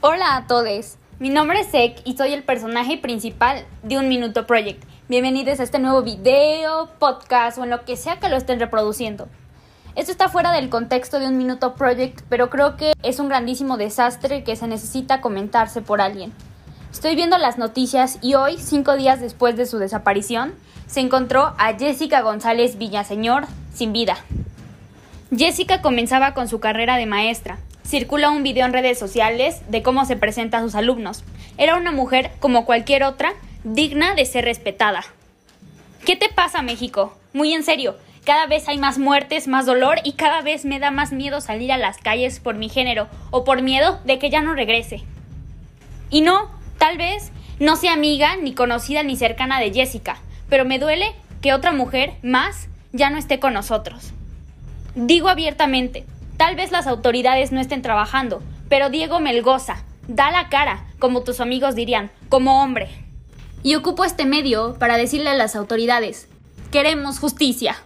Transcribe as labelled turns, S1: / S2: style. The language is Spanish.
S1: Hola a todos, mi nombre es Ek y soy el personaje principal de Un Minuto Project. Bienvenidos a este nuevo video, podcast o en lo que sea que lo estén reproduciendo. Esto está fuera del contexto de Un Minuto Project, pero creo que es un grandísimo desastre que se necesita comentarse por alguien. Estoy viendo las noticias y hoy, cinco días después de su desaparición, se encontró a Jessica González Villaseñor sin vida. Jessica comenzaba con su carrera de maestra. Circula un video en redes sociales de cómo se presenta a sus alumnos. Era una mujer como cualquier otra, digna de ser respetada. ¿Qué te pasa, México? Muy en serio, cada vez hay más muertes, más dolor y cada vez me da más miedo salir a las calles por mi género o por miedo de que ya no regrese. Y no, tal vez no sea amiga, ni conocida, ni cercana de Jessica, pero me duele que otra mujer más ya no esté con nosotros. Digo abiertamente, tal vez las autoridades no estén trabajando, pero Diego Melgoza, da la cara, como tus amigos dirían, como hombre. Y ocupo este medio para decirle a las autoridades, queremos justicia.